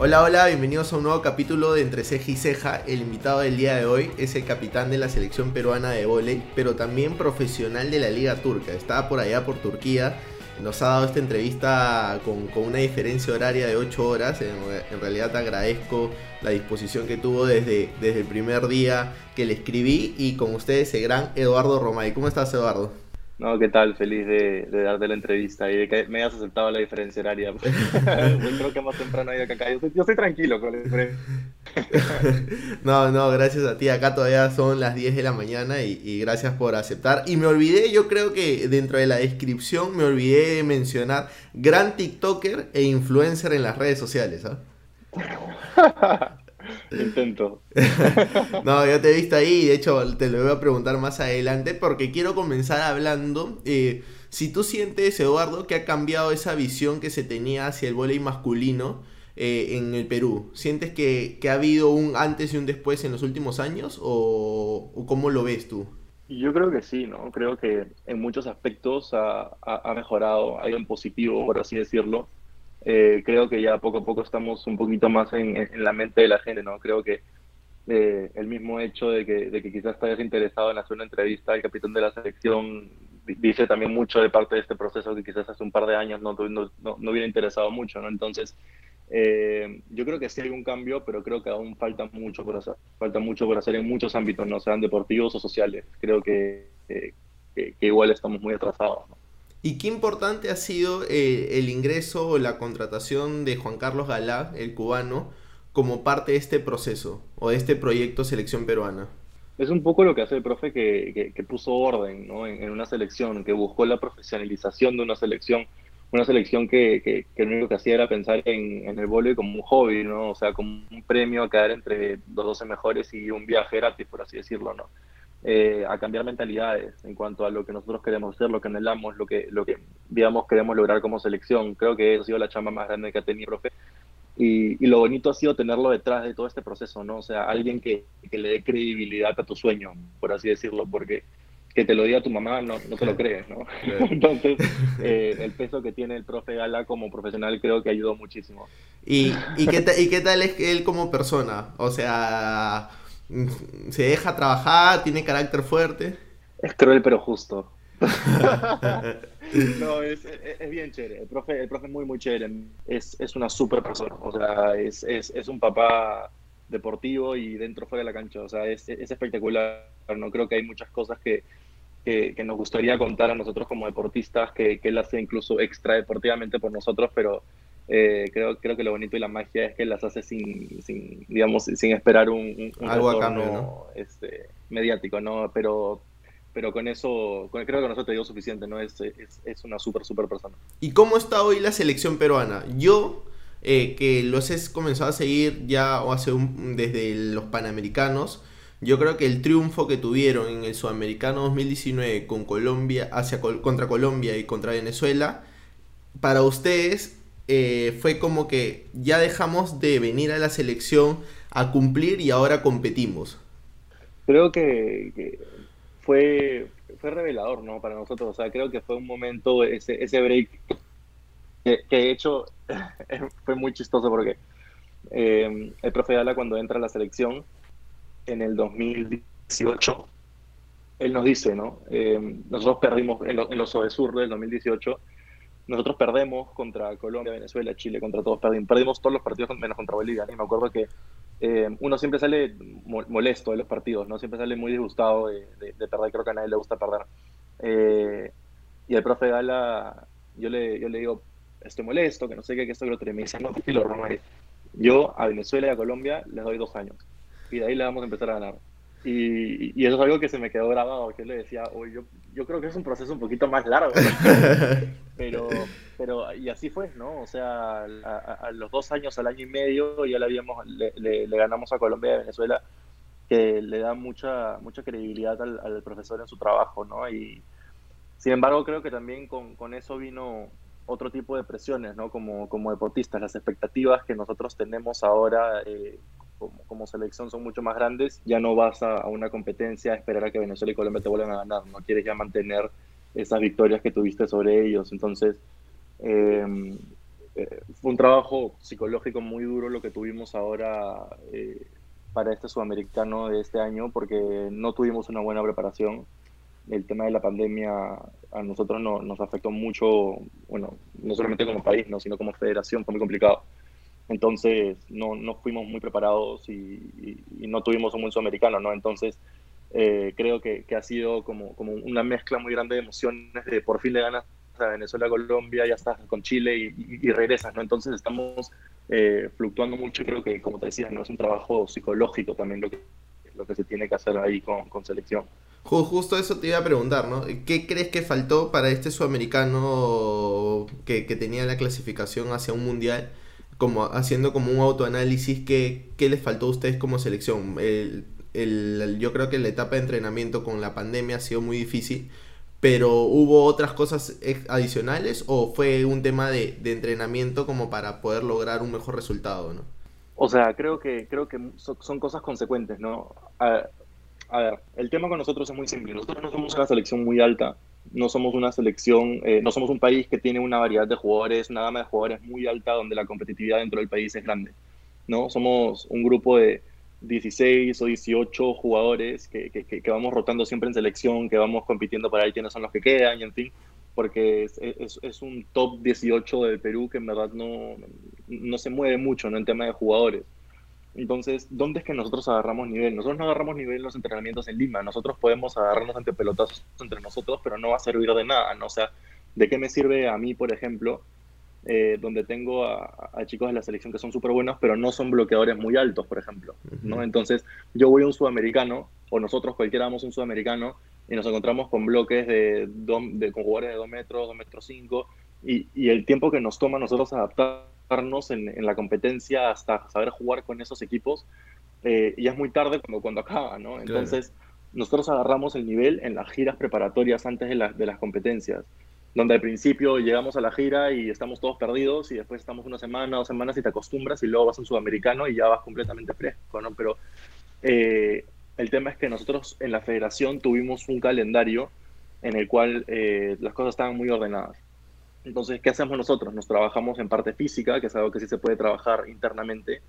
Hola, hola, bienvenidos a un nuevo capítulo de Entre Ceja y Ceja. El invitado del día de hoy es el capitán de la selección peruana de vóley, pero también profesional de la Liga Turca. Estaba por allá por Turquía. Nos ha dado esta entrevista con, una diferencia horaria de 8 horas. En, realidad te agradezco la disposición que tuvo desde, desde el primer día que le escribí. Y con ustedes el gran Eduardo Romay. ¿Cómo estás, Eduardo? No, ¿qué tal? Feliz de, darte la entrevista y de que me hayas aceptado la diferencia horaria. creo que más temprano hay que acá. Yo estoy, tranquilo con la diferencia. no, no, gracias a ti. Acá todavía son las 10 de la mañana y, gracias por aceptar. Y me olvidé, yo creo que dentro de la descripción me olvidé de mencionar gran TikToker e influencer en las redes sociales. ¿ah? Intento. no, yo te he visto ahí, de hecho te lo voy a preguntar más adelante porque quiero comenzar hablando. Eh, si tú sientes, Eduardo, que ha cambiado esa visión que se tenía hacia el voleibol masculino eh, en el Perú, ¿sientes que, ha habido un antes y un después en los últimos años o, cómo lo ves tú? Yo creo que sí, ¿no? Creo que en muchos aspectos ha, ha mejorado, algo en positivo, por así decirlo. Eh, creo que ya poco a poco estamos un poquito más en, la mente de la gente, ¿no? Creo que eh, el mismo hecho de que, de que quizás estés interesado en hacer una entrevista al capitán de la selección dice también mucho de parte de este proceso que quizás hace un par de años no, no, no, hubiera interesado mucho, ¿no? Entonces, eh, yo creo que sí hay un cambio, pero creo que aún falta mucho por hacer. Falta mucho por hacer en muchos ámbitos, no sean deportivos o sociales. Creo que, que, que igual estamos muy atrasados, ¿no? ¿Y qué importante ha sido eh, el ingreso o la contratación de Juan Carlos Galá, el cubano, como parte de este proceso o de este proyecto Selección Peruana? Es un poco lo que hace el profe que, puso orden ¿no? en, una selección, que buscó la profesionalización de una selección, una selección que, lo único que hacía era pensar en, el voleibol como un hobby, ¿no? o sea, como un premio a caer entre los 12 mejores y un viaje gratis, por así decirlo. ¿no? Eh, a cambiar mentalidades en cuanto a lo que nosotros queremos hacer, lo que anhelamos, lo que, lo que digamos, queremos lograr como selección. Creo que eso ha sido la chamba más grande que ha tenido profe. Y, y, lo bonito ha sido tenerlo detrás de todo este proceso, ¿no? O sea, alguien que, que, le dé credibilidad a tu sueño, por así decirlo, porque que te lo diga tu mamá no, no te lo crees, ¿no? Entonces, eh, el peso que tiene el profe Gala como profesional creo que ayudó muchísimo. ¿Y, y, qué, ¿Y qué tal es él como persona? O sea, se deja trabajar, tiene carácter fuerte. Es cruel pero justo. no, es, bien chévere. El profe, el profe es muy, muy chévere. Es, es una super persona. O sea, es, es, un papá deportivo y dentro fuera de la cancha. O sea, es, espectacular. No creo que hay muchas cosas que, que, que, nos gustaría contar a nosotros como deportistas que, que él hace incluso extra deportivamente por nosotros, pero eh, creo, creo que lo bonito y la magia es que las hace sin, sin digamos, sin esperar un, un, Algo este, mediático, ¿no? Pero, pero con eso, creo que con eso te digo suficiente, ¿no? Es, es, es una súper, súper persona. ¿Y cómo está hoy la selección peruana? Yo, eh, que los he comenzado a seguir ya o hace un, desde los Panamericanos, yo creo que el triunfo que tuvieron en el Sudamericano 2019 con Colombia, hacia, contra Colombia y contra Venezuela, para ustedes eh, fue como que ya dejamos de venir a la selección a cumplir y ahora competimos. Creo que, fue, fue revelador, ¿no? Para nosotros, o sea, creo que fue un momento, ese, ese break, que, de hecho fue muy chistoso porque eh, el profe Dala cuando entra a la selección en el 2018, él nos dice, ¿no? Eh, nosotros perdimos en, en los Sur del 2018 nosotros perdemos contra Colombia, Venezuela, Chile, contra todos, perdimos, perdimos todos los partidos menos contra Bolivia. Y me acuerdo que eh, uno siempre sale molesto de los partidos, ¿no? Siempre sale muy disgustado de, perder, creo que a nadie le gusta perder. Eh, y el profe Gala, yo le, yo le digo, estoy molesto, que no sé qué, que esto, que lo. Y tranquilo, Yo a Venezuela y a Colombia les doy dos años. Y de ahí le vamos a empezar a ganar. Y, eso es algo que se me quedó grabado, que le decía, oye, yo, yo creo que es un proceso un poquito más largo. pero, pero, y así fue, ¿no? O sea, a, los dos años, al año y medio, ya le, habíamos, le, ganamos a Colombia y Venezuela, que le da mucha, mucha credibilidad al, profesor en su trabajo, ¿no? Y sin embargo, creo que también con, con eso vino otro tipo de presiones, ¿no? Como, como deportistas, las expectativas que nosotros tenemos ahora eh, como, selección son mucho más grandes, ya no vas a, una competencia a esperar a que Venezuela y Colombia te vuelvan a ganar, no quieres ya mantener esas victorias que tuviste sobre ellos. Entonces, em, eh, fue un trabajo psicológico muy duro lo que tuvimos ahora eh, para este sudamericano de este año, porque no tuvimos una buena preparación. El tema de la pandemia a nosotros no, nos afectó mucho, bueno, no solamente como país, ¿no? sino como federación, fue muy complicado. Entonces no, no fuimos muy preparados y, no tuvimos un buen sudamericano, ¿no? Entonces eh, creo que, ha sido como, como una mezcla muy grande de emociones, de por fin le ganas a Venezuela, Colombia, ya estás con Chile y, y regresas, ¿no? Entonces estamos eh, fluctuando mucho creo que, como te decía, ¿no? es un trabajo psicológico también lo que, lo que se tiene que hacer ahí con, con selección. Justo eso te iba a preguntar, ¿no? ¿Qué crees que faltó para este sudamericano que tenía la clasificación hacia un mundial? Como haciendo como un autoanálisis, ¿qué, qué les faltó a ustedes como selección? El, el, yo creo que la etapa de entrenamiento con la pandemia ha sido muy difícil, pero ¿hubo otras cosas adicionales o fue un tema de, de entrenamiento como para poder lograr un mejor resultado, ¿no? O sea, creo que, creo que son cosas consecuentes, ¿no? A, a, ver, el tema con nosotros es muy simple. Nosotros no somos una selección muy alta, no somos una selección, eh, no somos un país que tiene una variedad de jugadores, una gama de jugadores muy alta donde la competitividad dentro del país es grande, ¿no? Somos un grupo de 16 o 18 jugadores que, que, vamos rotando siempre en selección, que vamos compitiendo para ver quiénes son los que quedan y en fin, porque es, es, es, un top 18 del Perú que en verdad no, no se mueve mucho ¿no? en tema de jugadores. Entonces, ¿dónde es que nosotros agarramos nivel? Nosotros no agarramos nivel en los entrenamientos en Lima. Nosotros podemos agarrarnos ante pelotazos entre nosotros, pero no va a servir de nada. ¿no? O sea, ¿de qué me sirve a mí, por ejemplo, eh, donde tengo a, a, chicos de la selección que son súper buenos, pero no son bloqueadores muy altos, por ejemplo. ¿no? Entonces, yo voy a un sudamericano, o nosotros cualquiera vamos a un sudamericano, y nos encontramos con bloques de, do, de con jugadores de 2 metros, 2 metros 5, y, y, el tiempo que nos toma a nosotros adaptarnos en, en, la competencia hasta saber jugar con esos equipos, eh, ya es muy tarde cuando, cuando acaba, ¿no? Entonces, claro. nosotros agarramos el nivel en las giras preparatorias antes de, la, de las competencias donde al principio llegamos a la gira y estamos todos perdidos y después estamos una semana, dos semanas y te acostumbras y luego vas a un sudamericano y ya vas completamente fresco, ¿no? Pero eh, el tema es que nosotros en la federación tuvimos un calendario en el cual eh, las cosas estaban muy ordenadas. Entonces, ¿qué hacemos nosotros? Nos trabajamos en parte física, que es algo que sí se puede trabajar internamente,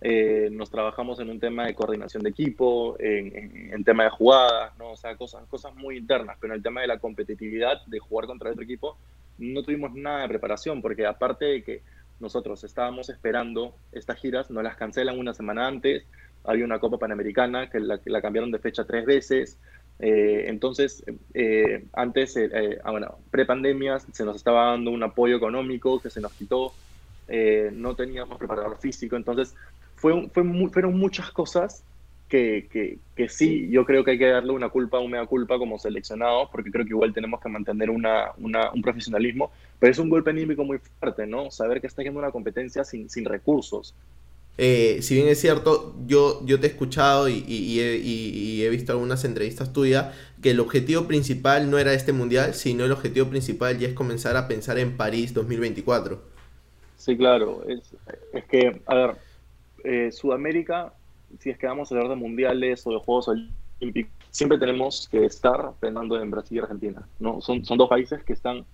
eh, nos trabajamos en un tema de coordinación de equipo, en, tema de jugadas, ¿no? o sea, cosas, cosas muy internas, pero en el tema de la competitividad, de jugar contra otro equipo, no tuvimos nada de preparación, porque aparte de que nosotros estábamos esperando estas giras, nos las cancelan una semana antes, había una Copa Panamericana que la, la cambiaron de fecha tres veces, eh, entonces, eh, antes, eh, ah, bueno, prepandemia se nos estaba dando un apoyo económico que se nos quitó, eh, no teníamos preparador físico, entonces fue, fue muy, fueron muchas cosas que, que, que, sí, yo creo que hay que darle una culpa, una culpa como seleccionados, porque creo que igual tenemos que mantener una, una, un profesionalismo, pero es un golpe anímico muy fuerte, ¿no? Saber que está yendo una competencia sin, sin recursos. Eh, si bien es cierto, yo, yo te he escuchado y, y, y, he, y, he, visto algunas entrevistas tuyas, que el objetivo principal no era este mundial, sino el objetivo principal ya es comenzar a pensar en París 2024. Sí, claro. Es, es que, a ver, eh, Sudamérica, si es que vamos a hablar de mundiales o de Juegos Olímpicos, siempre tenemos que estar pensando en Brasil y Argentina. ¿no? Son, son dos países que están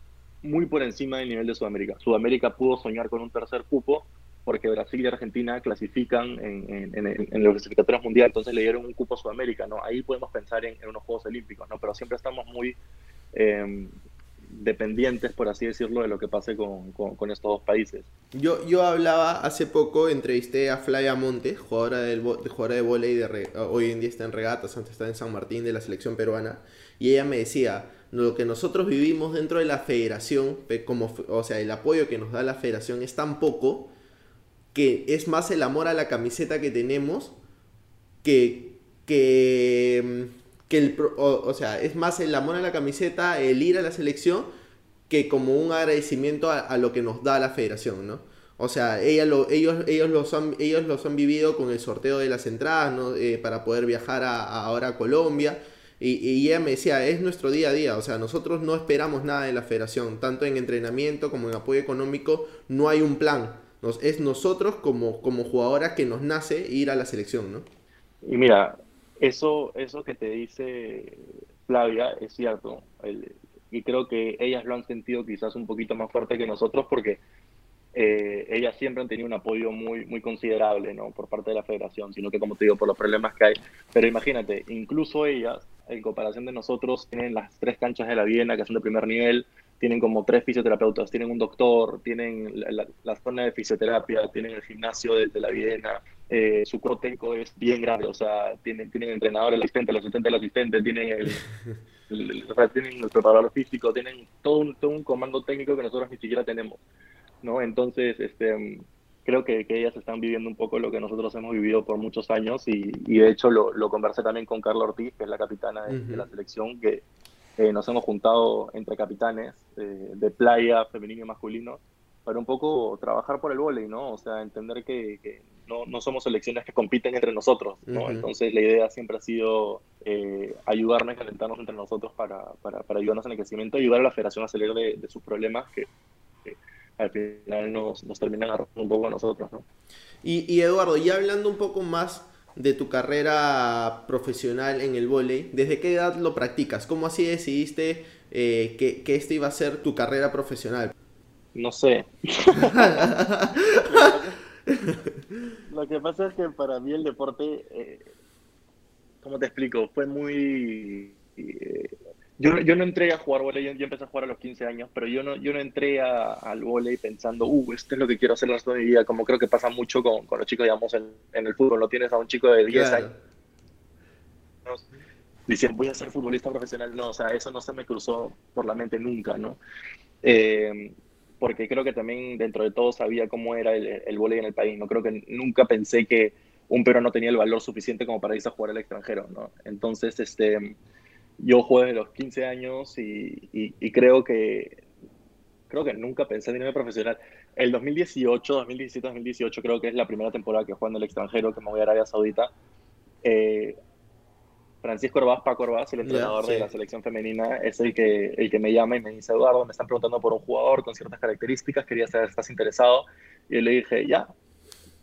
muy por encima del nivel de Sudamérica. Sudamérica pudo soñar con un tercer cupo porque Brasil y Argentina clasifican en, en, en, en los clasificatorios mundiales, entonces le dieron un cupo a Sudamérica, ¿no? Ahí podemos pensar en, unos Juegos Olímpicos, ¿no? Pero siempre estamos muy eh, dependientes, por así decirlo, de lo que pase con, con, estos dos países. Yo, yo hablaba hace poco, entrevisté a Flavia Monte, jugadora, del, jugadora de volei, de re, hoy en día está en regatas, antes está en San Martín de la selección peruana, y ella me decía, lo que nosotros vivimos dentro de la federación, como, o sea, el apoyo que nos da la federación es tan poco que es más el amor a la camiseta que tenemos que, que que el, o, o, sea, es más el amor a la camiseta, el ir a la selección, que como un agradecimiento a, lo que nos da la federación, ¿no? O sea, ella lo, ellos, ellos, los han, ellos los han vivido con el sorteo de las entradas, ¿no? Eh, para poder viajar a, a ahora a Colombia. Y, y, ella me decía, es nuestro día a día, o sea, nosotros no esperamos nada de la federación, tanto en entrenamiento como en apoyo económico, no hay un plan. Es nosotros como, como jugadoras que nos nace ir a la selección, ¿no? Y mira, eso, eso que te dice Flavia es cierto. Y creo que ellas lo han sentido quizás un poquito más fuerte que nosotros porque eh, ellas siempre han tenido un apoyo muy, muy considerable ¿no? por parte de la federación, sino que como te digo, por los problemas que hay. Pero imagínate, incluso ellas, en comparación de nosotros, tienen las tres canchas de la Viena que son de primer nivel, tienen como tres fisioterapeutas, tienen un doctor, tienen la, zona de fisioterapia, tienen el gimnasio de, la Viena, eh, su cuerpo técnico es bien grande, o sea, tienen, tienen entrenador, el asistente, el asistente, el asistente, tienen el, tienen el preparador físico, tienen todo un, todo un comando técnico que nosotros ni siquiera tenemos. ¿no? Entonces, este, creo que, que, ellas están viviendo un poco lo que nosotros hemos vivido por muchos años y, y de hecho lo, lo, conversé también con Carla Ortiz, que es la capitana de, la selección, que eh, nos hemos juntado entre capitanes eh, de playa, femenino y masculino, para un poco trabajar por el vóley, ¿no? O sea, entender que, que no, no, somos selecciones que compiten entre nosotros, ¿no? Entonces la idea siempre ha sido eh, ayudarnos y calentarnos entre nosotros para, para, para, ayudarnos en el crecimiento, ayudar a la federación a salir de, de sus problemas que al final nos, nos terminan agarrando un poco a nosotros, ¿no? Y, y, Eduardo, ya hablando un poco más de tu carrera profesional en el vóley, ¿desde qué edad lo practicas? ¿Cómo así decidiste eh, que, que esta iba a ser tu carrera profesional? No sé. lo que pasa es que para mí el deporte, eh, ¿cómo te explico? Fue muy... Eh, yo, yo no entré a jugar volei, yo, empecé a jugar a los 15 años, pero yo no, yo no entré a, al volei pensando, uh, esto es lo que quiero hacer el resto de mi vida, como creo que pasa mucho con, con los chicos, digamos, en, en, el fútbol. No tienes a un chico de 10 años diciendo, voy a ser futbolista profesional. No, o sea, eso no se me cruzó por la mente nunca, ¿no? Eh, porque creo que también dentro de todo sabía cómo era el, el volei en el país. No creo que nunca pensé que un no tenía el valor suficiente como para irse a jugar al extranjero, ¿no? Entonces, este yo jugué desde los 15 años y, y, creo que creo que nunca pensé en irme profesional. El 2018, 2017, 2018 creo que es la primera temporada que juego en el extranjero, que me voy a Arabia Saudita. Eh, Francisco Orbaz, Paco Orbaz, el entrenador de la selección femenina, es el que, el que me llama y me dice, Eduardo, me están preguntando por un jugador con ciertas características, quería saber si estás interesado. Y yo le dije, ya,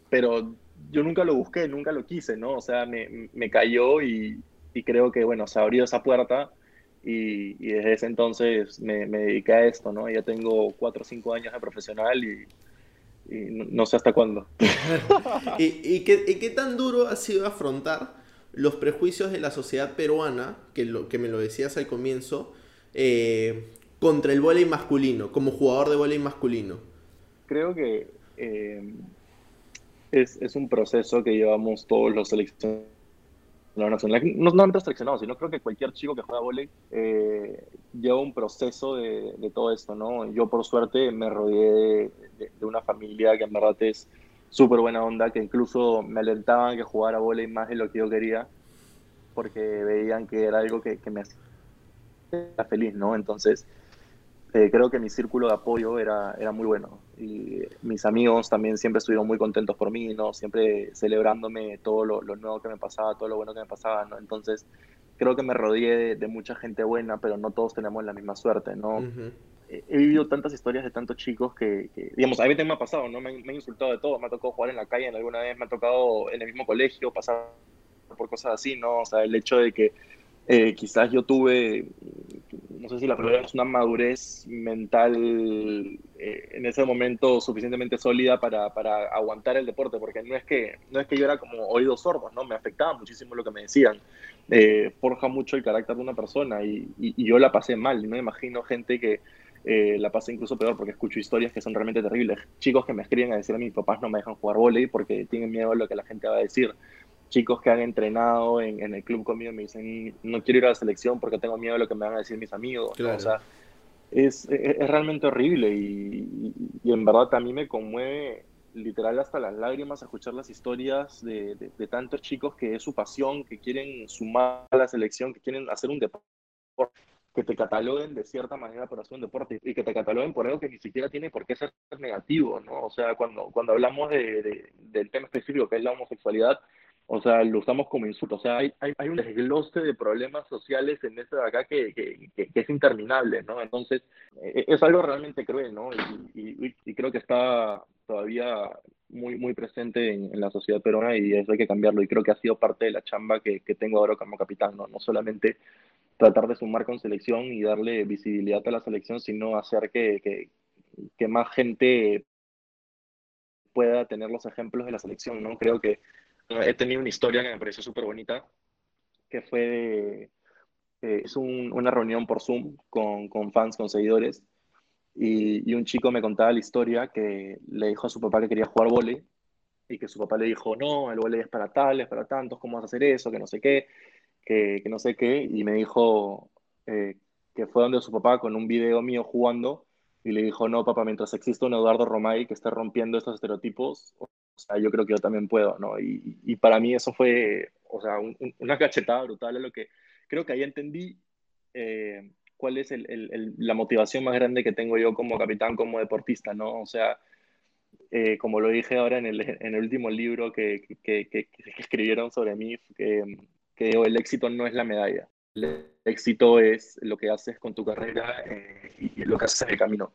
pero yo nunca lo busqué, nunca lo quise, ¿no? O sea, me, me cayó y, y creo que, bueno, se abrió esa puerta y, desde ese entonces me, me, dediqué a esto, ¿no? Ya tengo cuatro o cinco años de profesional y, no, sé hasta cuándo. ¿Y, y, qué, qué, tan duro ha sido afrontar los prejuicios de la sociedad peruana, que, lo, que me lo decías al comienzo, eh, contra el voleibol masculino, como jugador de voleibol masculino? Creo que eh, es, es, un proceso que llevamos todos los seleccionados no, no, no, no seleccionado, sino creo que cualquier chico que juega volei eh, lleva un proceso de, todo esto, ¿no? Yo por suerte me rodeé de, una familia que en verdad es súper buena onda, que incluso me alentaban que jugara volei más de lo que yo quería, porque veían que era algo que me hacía feliz, ¿no? Entonces, eh, creo que mi círculo de apoyo era, era muy bueno. Y mis amigos también siempre estuvieron muy contentos por mí, ¿no? Siempre celebrándome todo lo, lo nuevo que me pasaba, todo lo bueno que me pasaba, ¿no? Entonces, creo que me rodeé de, mucha gente buena, pero no todos tenemos la misma suerte, ¿no? He vivido tantas historias de tantos chicos que, digamos, a mí también me ha pasado, ¿no? Me, me, han insultado de todo, me ha tocado jugar en la calle alguna vez, me ha tocado en el mismo colegio, pasar por cosas así, ¿no? O sea, el hecho de que eh, quizás yo tuve, no sé si la palabra es una madurez mental eh, en ese momento suficientemente sólida para, para, aguantar el deporte, porque no es, que, no es que yo era como oídos sordos, ¿no? Me afectaba muchísimo lo que me decían. Eh, forja mucho el carácter de una persona y, yo la pasé mal. No me imagino gente que la pase incluso peor porque escucho historias que son realmente terribles. Chicos que me escriben a decir a mis papás no me dejan jugar volei porque tienen miedo a lo que la gente va a decir chicos que han entrenado en, en, el club conmigo me dicen, no quiero ir a la selección porque tengo miedo de lo que me van a decir mis amigos. O sea, es, es, realmente horrible y, y, en verdad a mí me conmueve literal hasta las lágrimas escuchar las historias de, de, tantos chicos que es su pasión, que quieren sumar a la selección, que quieren hacer un deporte, que te cataloguen de cierta manera por hacer un deporte y que te cataloguen por algo que ni siquiera tiene por qué ser negativo, ¿no? O sea, cuando, cuando hablamos de, del tema específico que es la homosexualidad, o sea, lo usamos como insulto. O sea, hay, hay, hay un desglose de problemas sociales en esto de acá que, que, es interminable, ¿no? Entonces, e, es algo realmente cruel, ¿no? Y, y, creo que está todavía muy, muy presente en, la sociedad peruana y eso hay que cambiarlo. Y creo que ha sido parte de la chamba que, que tengo ahora como capitán, ¿no? No solamente tratar de sumar con selección y darle visibilidad a la selección, sino hacer que, que más gente pueda tener los ejemplos de la selección, ¿no? Creo que he tenido una historia que me pareció súper bonita, que fue de, eh, es una reunión por Zoom con, con fans, con seguidores, y, y, un chico me contaba la historia que le dijo a su papá que quería jugar vóley y que su papá le dijo, no, el vóley es para tales, para tantos, ¿cómo vas a hacer eso? Que no sé qué, que, que no sé qué, y me dijo eh, que fue donde su papá con un video mío jugando y le dijo, no, papá, mientras exista un Eduardo Romay que esté rompiendo estos estereotipos, o sea, yo creo que yo también puedo, ¿no? Y, y para mí eso fue, o sea, un, una cachetada brutal a lo que creo que ahí entendí eh, cuál es el, el, la motivación más grande que tengo yo como capitán, como deportista, ¿no? O sea, eh, como lo dije ahora en el, en el último libro que, que, que, que escribieron sobre mí, que el éxito no es la medalla, el éxito es lo que haces con tu carrera eh, y lo que haces en el camino.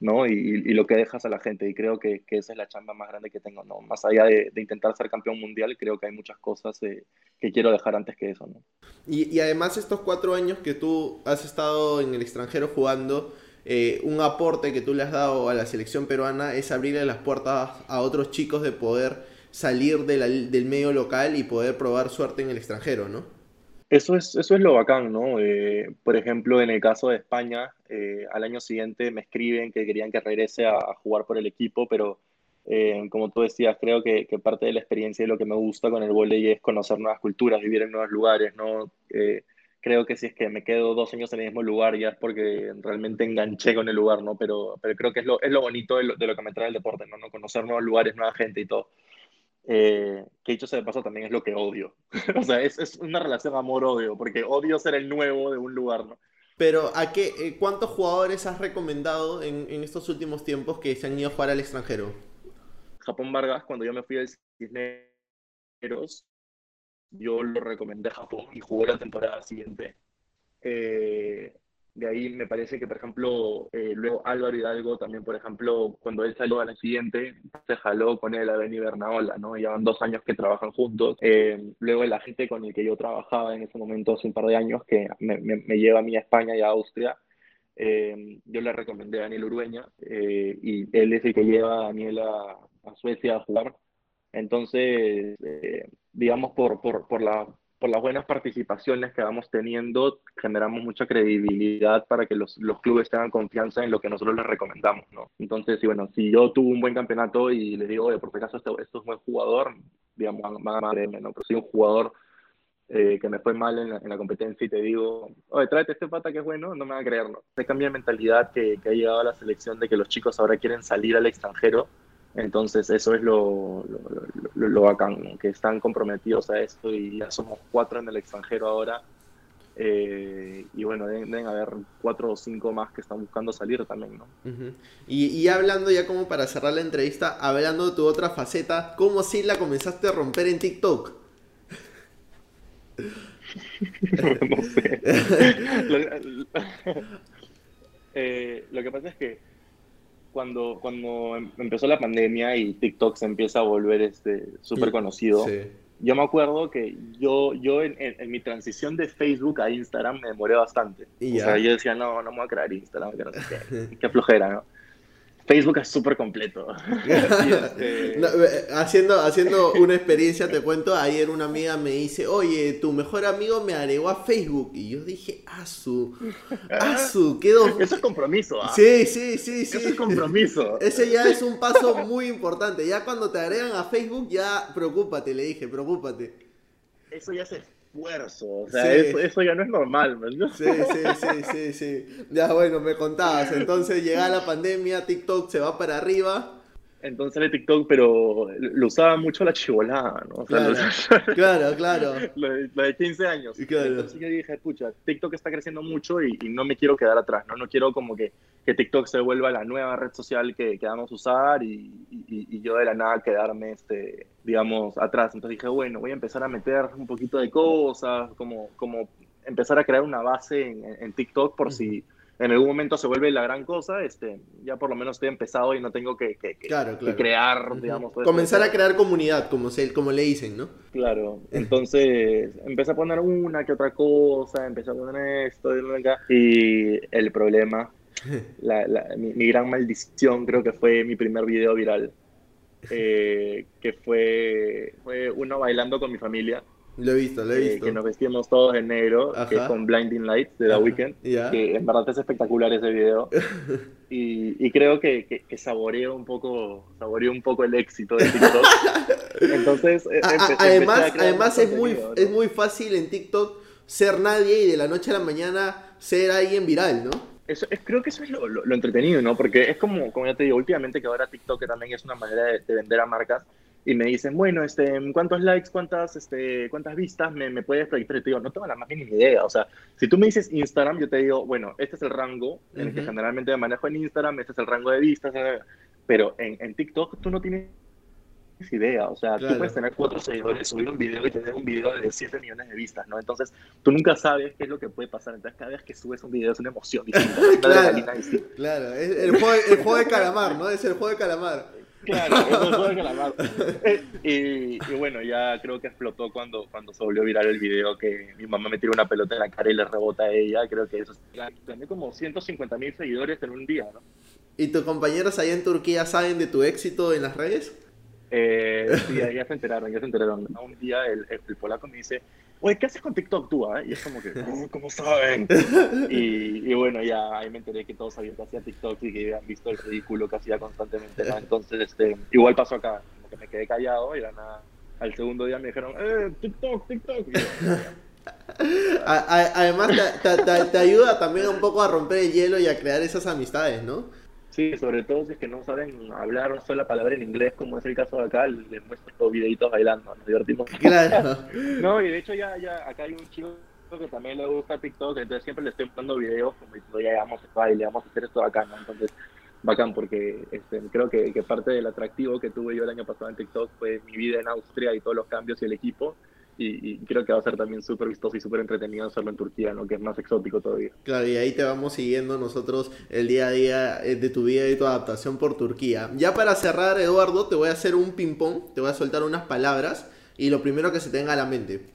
¿No? Y, y, lo que dejas a la gente. Y creo que, que, esa es la chamba más grande que tengo, ¿no? Más allá de, de intentar ser campeón mundial, creo que hay muchas cosas eh, que quiero dejar antes que eso, ¿no? Y, y, además estos cuatro años que tú has estado en el extranjero jugando, eh, un aporte que tú le has dado a la selección peruana es abrirle las puertas a otros chicos de poder salir de la, del medio local y poder probar suerte en el extranjero, ¿no? Eso es, eso es lo bacán, ¿no? Eh, por ejemplo, en el caso de España, eh, al año siguiente me escriben que querían que regrese a, jugar por el equipo, pero eh, como tú decías, creo que, parte de la experiencia y lo que me gusta con el voleibol es conocer nuevas culturas, vivir en nuevos lugares, ¿no? Creo que si es que me quedo dos años en el mismo lugar ya es porque realmente enganché con el lugar, ¿no? Pero, pero creo que es lo, es lo bonito de lo, de lo que me trae el deporte, ¿no? ¿no? Conocer nuevos lugares, nueva gente y todo. Eh, que dicho sea de paso también es lo que odio. o sea, es, es una relación amor-odio, porque odio ser el nuevo de un lugar, ¿no? Pero, ¿a qué, eh, ¿cuántos jugadores has recomendado en, en, estos últimos tiempos que se han ido a jugar al extranjero? Japón Vargas, cuando yo me fui al Cisneros, yo lo recomendé a Japón y jugó la temporada siguiente. Eh, de ahí me parece que, por ejemplo, eh, luego Álvaro Hidalgo también, por ejemplo, cuando él salió a la siguiente, se jaló con él a Benny Bernaola, ¿no? Llevan dos años que trabajan juntos. Eh, luego el agente con el que yo trabajaba en ese momento, hace un par de años, que me, me, me lleva a mí a España y a Austria, eh, yo le recomendé a Daniel Urueña eh, y él es el que lleva a Daniel a, a Suecia a jugar. Entonces, eh, digamos, por, por, por la por las buenas participaciones que vamos teniendo, generamos mucha credibilidad para que los, los, clubes tengan confianza en lo que nosotros les recomendamos, ¿no? Entonces, y bueno, si yo tuve un buen campeonato y les digo, oye, por si acaso esto, esto es un buen jugador, digamos, van a creerme, ¿no? Pero si un jugador eh, que me fue mal en la, en la, competencia y te digo, oye, tráete este pata que es bueno, no me van a creer, ¿no? Se cambia de mentalidad que, que ha llegado a la selección de que los chicos ahora quieren salir al extranjero entonces eso es lo, lo, lo, lo bacán, ¿no? que están comprometidos a esto y ya somos cuatro en el extranjero ahora. Eh, y bueno, deben, deben, haber cuatro o cinco más que están buscando salir también, ¿no? Uh -huh. y, y, hablando ya como para cerrar la entrevista, hablando de tu otra faceta, ¿cómo sí la comenzaste a romper en TikTok? no sé. eh, lo que pasa es que cuando, cuando em, empezó la pandemia y TikTok se empieza a volver este súper conocido, sí. yo me acuerdo que yo, yo en, en, en, mi transición de Facebook a Instagram me demoré bastante. Y o sea, yo decía, no, no me voy a crear Instagram, que no sé qué, qué flojera, ¿no? Facebook es súper completo. este... no, haciendo, haciendo una experiencia, te cuento, ayer una amiga me dice, oye, tu mejor amigo me agregó a Facebook. Y yo dije, asu, asu, quedó... Eso es compromiso, ¿ah? Sí, sí, sí, sí. Eso es compromiso. Ese ya es un paso muy importante. Ya cuando te agregan a Facebook, ya preocúpate, le dije, preocúpate. Eso ya se esfuerzo. O sea, sí. eso, eso, ya no es normal, ¿no? Sí, sí, sí, sí, sí. Ya bueno, me contabas. Entonces llega la pandemia, TikTok se va para arriba. Entonces el TikTok, pero lo usaba mucho la chivolada, ¿no? O sea, claro, claro, claro. Lo, de, lo, de, 15 años. Claro. Entonces yo dije, pucha, TikTok está creciendo mucho y, y, no me quiero quedar atrás, ¿no? No quiero como que, que TikTok se vuelva la nueva red social que, que vamos a usar y, y, yo de la nada quedarme, este, digamos, atrás. Entonces dije, bueno, voy a empezar a meter un poquito de cosas, como, como empezar a crear una base en, en TikTok por uh -huh. si en algún momento se vuelve la gran cosa, este, ya por lo menos estoy empezado y no tengo que, que, que, claro, claro. que crear, uh -huh. digamos. Comenzar a crear comunidad, como, se, como le dicen, ¿no? Claro, entonces empecé a poner una que otra cosa, empecé a poner esto y el problema, la, la, mi, mi, gran maldición creo que fue mi primer video viral. eh, que fue, fue uno bailando con mi familia. Lo he visto, lo he eh, visto. que nos vestimos todos en negro, que es Ajá. con Blinding Lights de The Ajá, Weeknd, ya. que en verdad es espectacular ese video. Y, y creo que, que, que saboreo un poco saboreo un poco el éxito de TikTok. Entonces, eh, A- empecé además, además más es muy, ¿no? es muy fácil en TikTok ser nadie y de la noche a la mañana ser alguien viral, ¿no? Eso, es, creo que eso es lo, lo- lo entretenido, ¿no? Porque es como, como ya te digo, últimamente que ahora TikTok también es una manera de, de vender a marcas y me dicen, bueno, este, ¿cuántos likes, cuántas, este, cuántas vistas me, me puedes proyectar? Y te digo, no tengo la más mínima idea. O sea, si tú me dices Instagram, yo te digo, bueno, este es el rango en el que generalmente me manejo en Instagram, este es el rango de vistas, pero en, en TikTok tú no tienes idea. O sea, Claro. tú puedes tener cuatro seguidores, subir un video y tener un video de 7 millones de vistas, ¿no? Entonces, tú nunca sabes qué es lo que puede pasar. Entonces, cada vez que subes un video es una emoción distinta, Claro. distinta. Claro, es el juego, el juego de calamar, ¿no? Es el juego de calamar. Claro, es juego de calamar. Y, y bueno, ya creo que explotó cuando, cuando se volvió viral el video que mi mamá me tira una pelota en la cara y le rebota a ella. Creo que eso gané como 150 mil seguidores en un día, ¿no? ¿Y tus compañeros allá en Turquía saben de tu éxito en las redes? Eh, sí, ya se enteraron, ya se enteraron. Un día el, el, el polaco me dice, oye, ¿qué haces con TikTok tú? ah?" Y es como que, "Oh, ¿cómo saben? Y, y bueno, ya ahí me enteré que todos sabían que hacía TikTok y que habían visto el ridículo que hacía constantemente. ¿no? Entonces, este, igual pasó acá, como que me quedé callado y nada. Al segundo día me dijeron, eh, TikTok, TikTok. Y yo, además, te- te- te ayuda también un poco a romper el hielo y a crear esas amistades, ¿no? Sí, sobre todo si es que no saben hablar una sola palabra en inglés, como es el caso de acá, les muestro los videitos bailando, nos divertimos. Claro. No, y de hecho ya, ya acá hay un chico que también le gusta TikTok, entonces siempre le estoy mandando videos como diciendo, ya vamos a baile, vamos a hacer esto acá, ¿no? Entonces, bacán, porque este, creo que, que parte del atractivo que tuve yo el año pasado en TikTok fue mi vida en Austria y todos los cambios y el equipo, y, y creo que va a ser también súper vistoso y súper entretenido hacerlo en Turquía, ¿no? Que es más exótico todavía. Claro, y ahí te vamos siguiendo nosotros el día a día eh, de tu vida y tu adaptación por Turquía. Ya para cerrar, Eduardo, te voy a hacer un ping-pong, te voy a soltar unas palabras y lo primero que se tenga a la mente.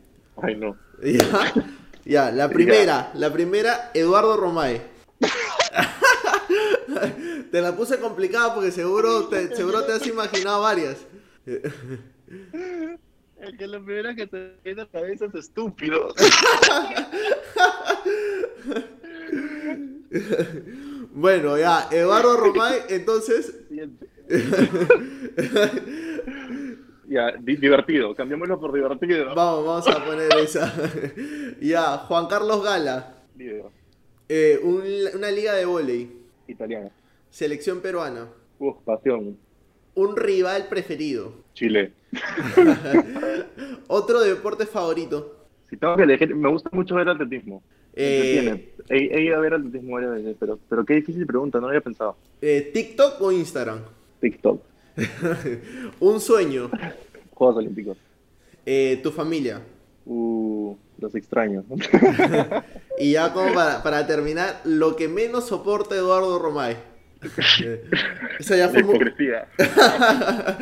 Ay, no. ¿Ya? Ya, la primera, la primera, Eduardo Romae. te la puse complicada porque seguro te, seguro te has imaginado varias. El que lo primero que te viene a la cabeza es estúpido. Bueno, ya, Eduardo Romae, entonces, Siguiente. ya, di- divertido, cambiémoslo por divertido. vamos, vamos a poner esa. ya, Juan Carlos Gala, Video, eh, un- una liga de vóley, italiano. selección peruana, Uf, pasión. un rival preferido, Chile. otro deporte favorito. Si tengo que elegir, me gusta mucho ver atletismo. Eh. He, he ido a ver atletismo varias veces, pero, pero qué difícil pregunta, no lo había pensado. eh, TikTok o Instagram. TikTok, un sueño, Juegos Olímpicos. eh, tu familia. Uh, los extraños. Y ya como para, para terminar, lo que menos soporta Eduardo Romae. Eso ya fue hipocresía.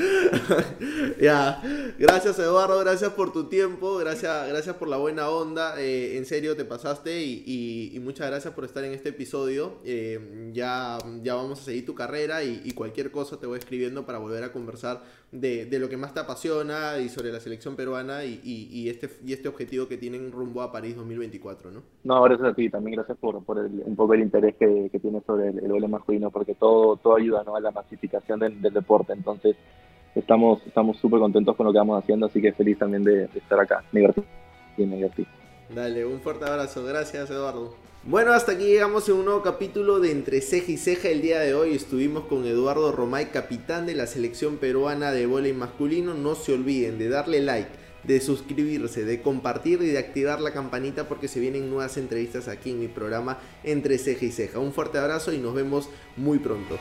ya, gracias Eduardo, gracias por tu tiempo, gracias, gracias por la buena onda, eh, en serio te pasaste y, y- y muchas gracias por estar en este episodio. Eh, ya, ya vamos a seguir tu carrera y, y cualquier cosa te voy escribiendo para volver a conversar de, de lo que más te apasiona y sobre la selección peruana y, y- y este, y este objetivo que tienen rumbo a París 2024, ¿no? No, gracias a ti, también gracias por, por el- un poco el interés que, que tienes sobre el, el masculino, porque todo, todo ayuda ¿no? a la masificación del, deporte. Entonces, estamos estamos súper contentos con lo que vamos haciendo, así que feliz también de, estar acá. Me divertí. Me divertí. Dale, un fuerte abrazo. Gracias, Eduardo. Bueno, hasta aquí llegamos en un nuevo capítulo de Entre Ceja y Ceja. El día de hoy estuvimos con Eduardo Romay, capitán de la selección peruana de vóley masculino. No se olviden de darle like, de suscribirse, de compartir y de activar la campanita porque se vienen nuevas entrevistas aquí en mi programa Entre Ceja y Ceja. Un fuerte abrazo y nos vemos muy pronto.